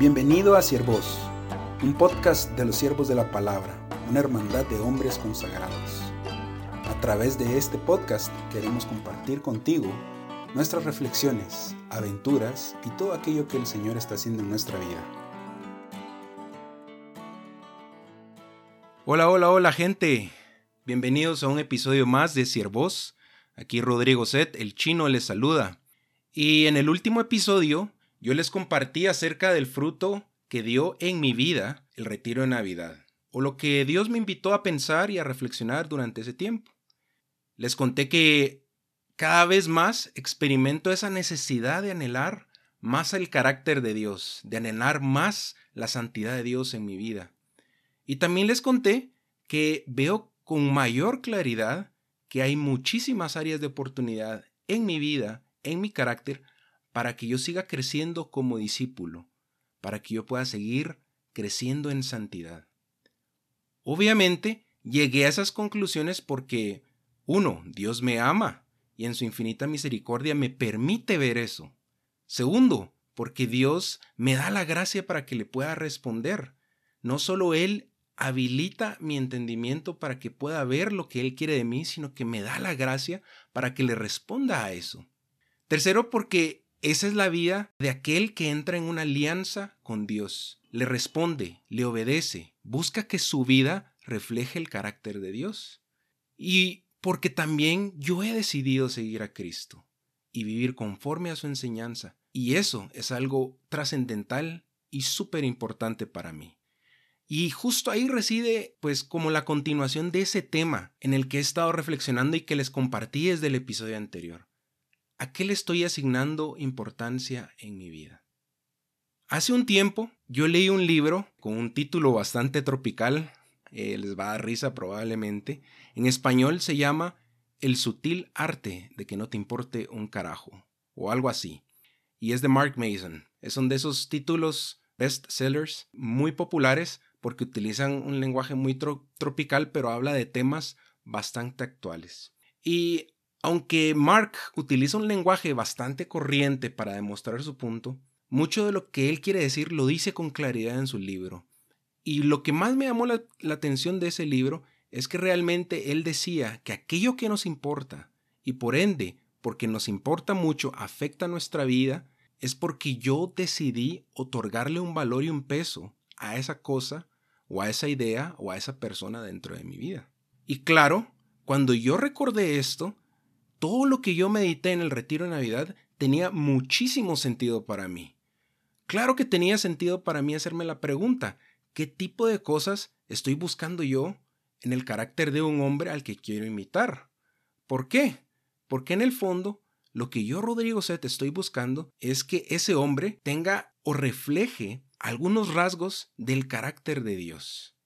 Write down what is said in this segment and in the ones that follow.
Bienvenido a Siervos, un podcast de los siervos de la palabra, una hermandad de hombres consagrados. A través de este podcast queremos compartir contigo nuestras reflexiones, aventuras y todo aquello que el Señor está haciendo en nuestra vida. Hola, hola, hola gente. Bienvenidos a un episodio más de Siervos. Aquí Rodrigo Set, el chino les saluda. Y en el último episodio yo les compartí acerca del fruto que dio en mi vida el retiro de Navidad, o lo que Dios me invitó a pensar y a reflexionar durante ese tiempo. Les conté que cada vez más experimento esa necesidad de anhelar más el carácter de Dios, de anhelar más la santidad de Dios en mi vida. Y también les conté que veo con mayor claridad que hay muchísimas áreas de oportunidad en mi vida, en mi carácter, para que yo siga creciendo como discípulo, para que yo pueda seguir creciendo en santidad. Obviamente, llegué a esas conclusiones porque, uno, Dios me ama y en su infinita misericordia me permite ver eso. Segundo, porque Dios me da la gracia para que le pueda responder. No solo Él habilita mi entendimiento para que pueda ver lo que Él quiere de mí, sino que me da la gracia para que le responda a eso. Tercero, porque esa es la vida de aquel que entra en una alianza con Dios. Le responde, le obedece, busca que su vida refleje el carácter de Dios. Y porque también yo he decidido seguir a Cristo y vivir conforme a su enseñanza. Y eso es algo trascendental y súper importante para mí. Y justo ahí reside, pues, como la continuación de ese tema en el que he estado reflexionando y que les compartí desde el episodio anterior. ¿A qué le estoy asignando importancia en mi vida? Hace un tiempo yo leí un libro con un título bastante tropical, eh, les va a dar risa probablemente. En español se llama El sutil arte de que no te importe un carajo, o algo así. Y es de Mark Mason. Son de esos títulos bestsellers muy populares porque utilizan un lenguaje muy tropical, pero habla de temas bastante actuales. Y aunque Mark utiliza un lenguaje bastante corriente para demostrar su punto, mucho de lo que él quiere decir lo dice con claridad en su libro. Y lo que más me llamó la, atención de ese libro es que realmente él decía que aquello que nos importa, y por ende, porque nos importa mucho, afecta nuestra vida, es porque yo decidí otorgarle un valor y un peso a esa cosa, o a esa idea, o a esa persona dentro de mi vida. Y claro, cuando yo recordé esto, todo lo que yo medité en el retiro de Navidad tenía muchísimo sentido para mí. Claro que tenía sentido para mí hacerme la pregunta, ¿qué tipo de cosas estoy buscando yo en el carácter de un hombre al que quiero imitar? ¿Por qué? Porque en el fondo, lo que yo, Rodrigo Set, estoy buscando es que ese hombre tenga o refleje algunos rasgos del carácter de Dios.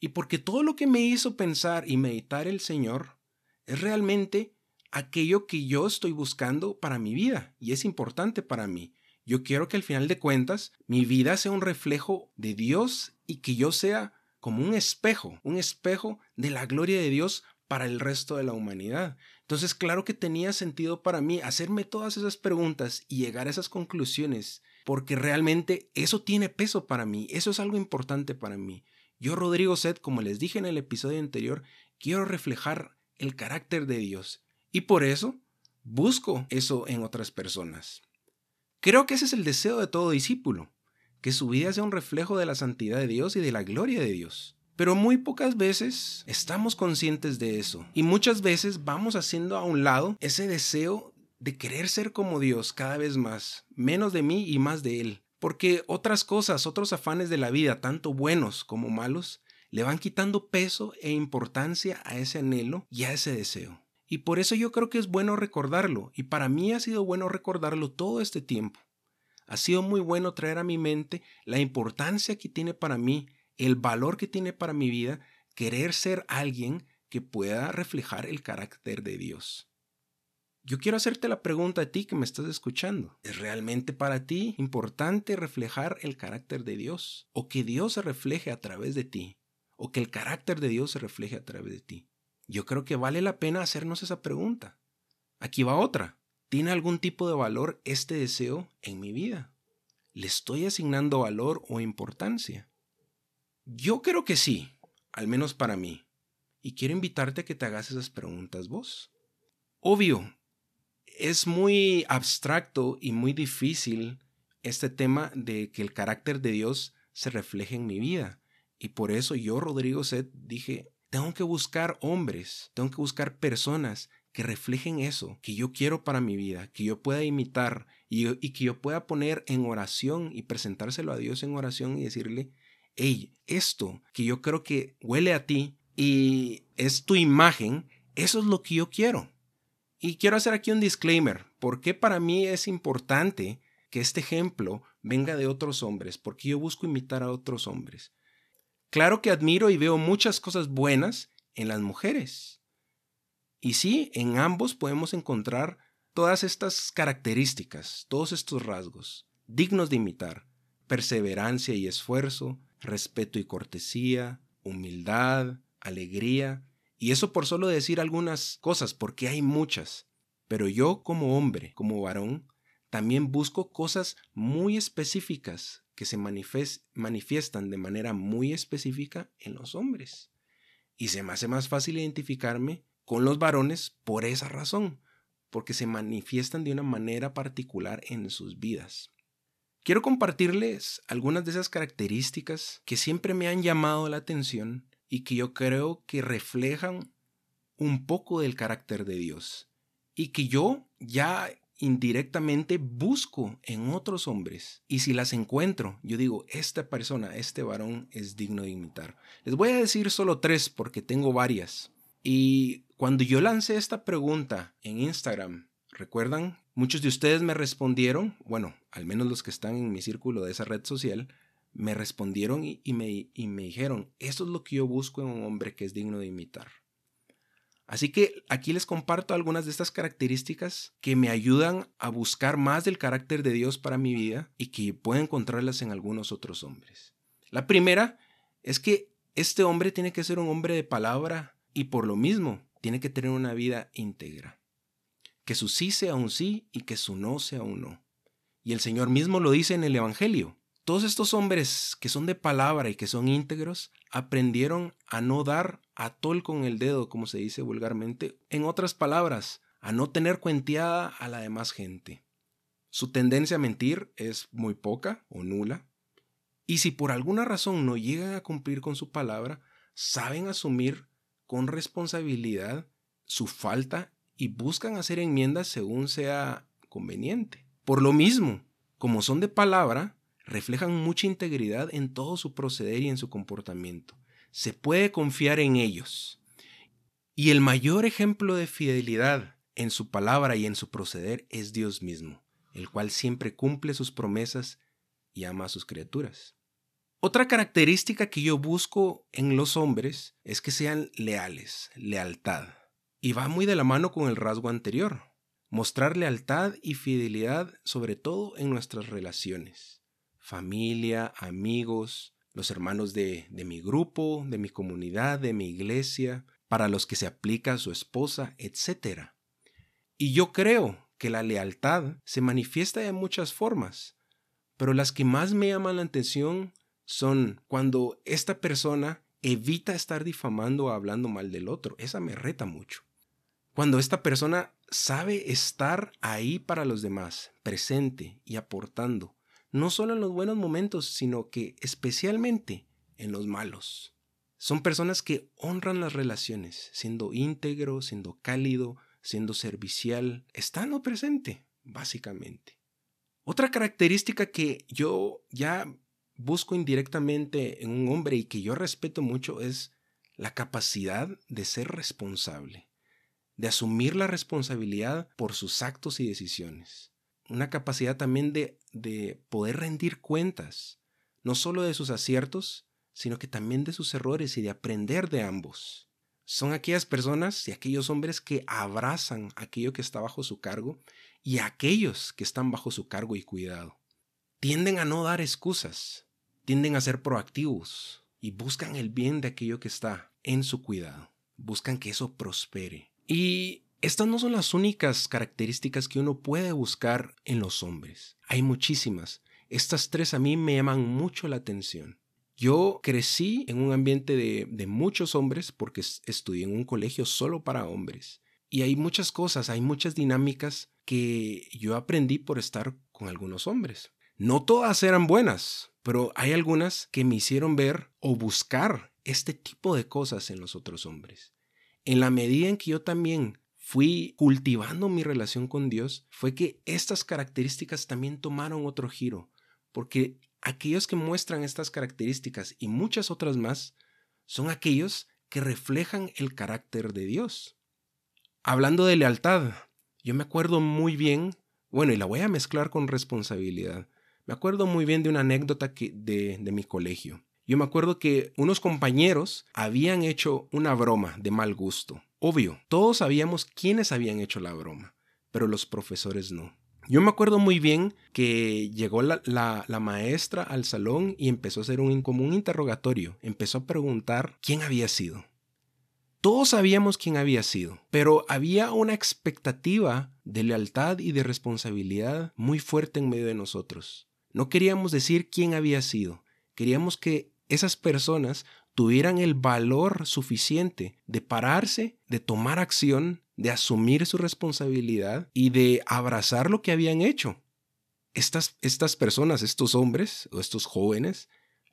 Y porque todo lo que me hizo pensar y meditar el Señor es realmente aquello que yo estoy buscando para mi vida y es importante para mí. Yo quiero que al final de cuentas mi vida sea un reflejo de Dios y que yo sea como un espejo, un espejo de la gloria de Dios para el resto de la humanidad. Entonces, claro que tenía sentido para mí hacerme todas esas preguntas y llegar a esas conclusiones, porque realmente eso tiene peso para mí, eso es algo importante para mí. Yo, Rodrigo Set, como les dije en el episodio anterior, quiero reflejar el carácter de Dios y por eso busco eso en otras personas. Creo que ese es el deseo de todo discípulo, que su vida sea un reflejo de la santidad de Dios y de la gloria de Dios. Pero muy pocas veces estamos conscientes de eso. Y muchas veces vamos haciendo a un lado ese deseo de querer ser como Dios cada vez más, menos de mí y más de Él. Porque otras cosas, otros afanes de la vida, tanto buenos como malos, le van quitando peso e importancia a ese anhelo y a ese deseo. Y por eso yo creo que es bueno recordarlo, y para mí ha sido bueno recordarlo todo este tiempo. Ha sido muy bueno traer a mi mente la importancia que tiene para mí, el valor que tiene para mi vida, querer ser alguien que pueda reflejar el carácter de Dios. Yo quiero hacerte la pregunta a ti que me estás escuchando. ¿Es realmente para ti importante reflejar el carácter de Dios? ¿O que Dios se refleje a través de ti? ¿O que el carácter de Dios se refleje a través de ti? Yo creo que vale la pena hacernos esa pregunta. Aquí va otra. ¿Tiene algún tipo de valor este deseo en mi vida? ¿Le estoy asignando valor o importancia? Yo creo que sí, al menos para mí. Y quiero invitarte a que te hagas esas preguntas vos. Obvio, es muy abstracto y muy difícil este tema de que el carácter de Dios se refleje en mi vida. Y por eso yo, Rodrigo Set, dije, tengo que buscar hombres, tengo que buscar personas que reflejen eso que yo quiero para mi vida, que yo pueda imitar y, que yo pueda poner en oración y presentárselo a Dios en oración y decirle, hey, esto que yo creo que huele a ti y es tu imagen, eso es lo que yo quiero. Y quiero hacer aquí un disclaimer, porque para mí es importante que este ejemplo venga de otros hombres, porque yo busco imitar a otros hombres. Claro que admiro y veo muchas cosas buenas en las mujeres. Y sí, en ambos podemos encontrar todas estas características, todos estos rasgos, dignos de imitar, perseverancia y esfuerzo, respeto y cortesía, humildad, alegría, y eso por solo decir algunas cosas, porque hay muchas. Pero yo como hombre, como varón, también busco cosas muy específicas que se manifiestan de manera muy específica en los hombres. Y se me hace más fácil identificarme con los varones por esa razón, porque se manifiestan de una manera particular en sus vidas. Quiero compartirles algunas de esas características que siempre me han llamado la atención y que yo creo que reflejan un poco del carácter de Dios y que yo ya indirectamente busco en otros hombres y si las encuentro, yo digo, esta persona, este varón es digno de imitar. Les voy a decir solo tres porque tengo varias. Y cuando yo lancé esta pregunta en Instagram, ¿recuerdan? Muchos de ustedes me respondieron, bueno, al menos los que están en mi círculo de esa red social, me respondieron y, me, y me dijeron, eso es lo que yo busco en un hombre que es digno de imitar. Así que aquí les comparto algunas de estas características que me ayudan a buscar más del carácter de Dios para mi vida y que puedo encontrarlas en algunos otros hombres. La primera es que este hombre tiene que ser un hombre de palabra y por lo mismo tiene que tener una vida íntegra. Que su sí sea un sí y que su no sea un no. Y el Señor mismo lo dice en el Evangelio. Todos estos hombres que son de palabra y que son íntegros aprendieron a no dar a tol con el dedo, como se dice vulgarmente, en otras palabras, a no tener cuenteada a la demás gente. Su tendencia a mentir es muy poca o nula, y si por alguna razón no llegan a cumplir con su palabra, saben asumir con responsabilidad su falta y buscan hacer enmiendas según sea conveniente. Por lo mismo, como son de palabra, reflejan mucha integridad en todo su proceder y en su comportamiento. Se puede confiar en ellos. Y el mayor ejemplo de fidelidad en su palabra y en su proceder es Dios mismo, el cual siempre cumple sus promesas y ama a sus criaturas. Otra característica que yo busco en los hombres es que sean leales, lealtad. Y va muy de la mano con el rasgo anterior, mostrar lealtad y fidelidad sobre todo en nuestras relaciones familia, amigos, los hermanos de, mi grupo, de mi comunidad, de mi iglesia, para los que se aplica su esposa, etc. Y yo creo que la lealtad se manifiesta de muchas formas, pero las que más me llaman la atención son cuando esta persona evita estar difamando o hablando mal del otro. Esa me reta mucho. Cuando esta persona sabe estar ahí para los demás, presente y aportando, no solo en los buenos momentos, sino que especialmente en los malos. Son personas que honran las relaciones, siendo íntegro, siendo cálido, siendo servicial, estando presente, básicamente. Otra característica que yo ya busco indirectamente en un hombre y que yo respeto mucho es la capacidad de ser responsable, de asumir la responsabilidad por sus actos y decisiones una capacidad también de, de poder rendir cuentas, no solo de sus aciertos, sino que también de sus errores y de aprender de ambos. Son aquellas personas y aquellos hombres que abrazan aquello que está bajo su cargo y aquellos que están bajo su cargo y cuidado. Tienden a no dar excusas, tienden a ser proactivos y buscan el bien de aquello que está en su cuidado. Buscan que eso prospere. Y estas no son las únicas características que uno puede buscar en los hombres. Hay muchísimas. Estas tres a mí me llaman mucho la atención. Yo crecí en un ambiente de, de muchos hombres porque estudié en un colegio solo para hombres. Y hay muchas cosas, hay muchas dinámicas que yo aprendí por estar con algunos hombres. No todas eran buenas, pero hay algunas que me hicieron ver o buscar este tipo de cosas en los otros hombres. En la medida en que yo también fui cultivando mi relación con Dios, fue que estas características también tomaron otro giro, porque aquellos que muestran estas características y muchas otras más son aquellos que reflejan el carácter de Dios. Hablando de lealtad, yo me acuerdo muy bien, bueno, y la voy a mezclar con responsabilidad. Me acuerdo muy bien de una anécdota que, de, de mi colegio. Yo me acuerdo que unos compañeros habían hecho una broma de mal gusto. Obvio, todos sabíamos quiénes habían hecho la broma, pero los profesores no. Yo me acuerdo muy bien que llegó la, la, maestra al salón y empezó a hacer un, como un interrogatorio. Empezó a preguntar quién había sido. Todos sabíamos quién había sido, pero había una expectativa de lealtad y de responsabilidad muy fuerte en medio de nosotros. No queríamos decir quién había sido, queríamos que esas personas tuvieran el valor suficiente de pararse, de tomar acción, de asumir su responsabilidad y de abrazar lo que habían hecho. Estas, estas personas, estos hombres o estos jóvenes,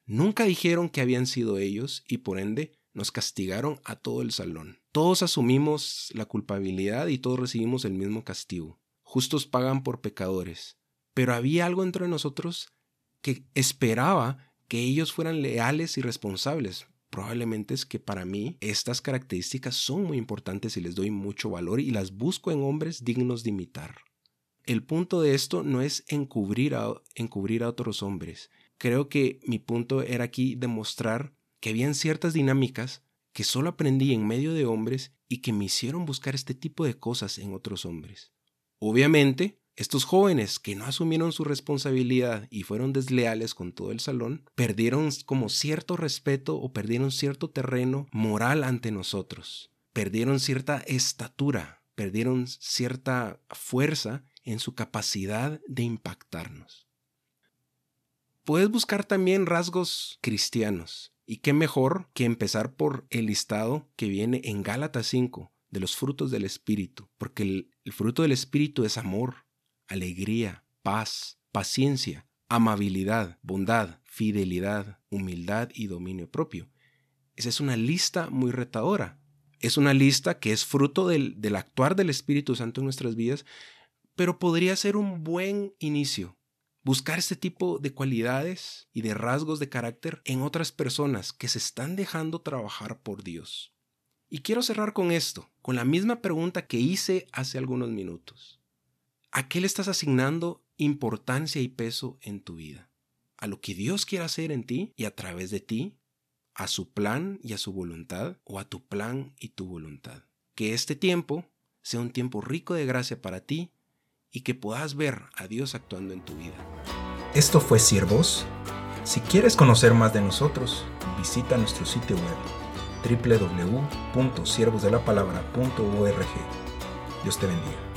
nunca dijeron que habían sido ellos y por ende nos castigaron a todo el salón. Todos asumimos la culpabilidad y todos recibimos el mismo castigo. Justos pagan por pecadores. Pero había algo entre nosotros que esperaba que ellos fueran leales y responsables. Probablemente es que para mí estas características son muy importantes y les doy mucho valor y las busco en hombres dignos de imitar. El punto de esto no es encubrir a, encubrir a otros hombres. Creo que mi punto era aquí demostrar que habían ciertas dinámicas que solo aprendí en medio de hombres y que me hicieron buscar este tipo de cosas en otros hombres. Obviamente, estos jóvenes que no asumieron su responsabilidad y fueron desleales con todo el salón, perdieron como cierto respeto o perdieron cierto terreno moral ante nosotros, perdieron cierta estatura, perdieron cierta fuerza en su capacidad de impactarnos. Puedes buscar también rasgos cristianos, y qué mejor que empezar por el listado que viene en Gálatas 5 de los frutos del Espíritu, porque el, el, fruto del Espíritu es amor, alegría, paz, paciencia, amabilidad, bondad, fidelidad, humildad y dominio propio. Esa es una lista muy retadora. Es una lista que es fruto del, del actuar del Espíritu Santo en nuestras vidas, pero podría ser un buen inicio Buscar este tipo de cualidades y de rasgos de carácter en otras personas que se están dejando trabajar por Dios. Y quiero cerrar con esto, con la misma pregunta que hice hace algunos minutos. ¿A qué le estás asignando importancia y peso en tu vida? ¿A lo que Dios quiere hacer en ti y a través de ti? ¿A su plan y a su voluntad o a tu plan y tu voluntad? Que este tiempo sea un tiempo rico de gracia para ti y que puedas ver a Dios actuando en tu vida. Esto fue Siervos. Si quieres conocer más de nosotros, visita nuestro sitio web www.siervosdelapalabra.org. Dios te bendiga.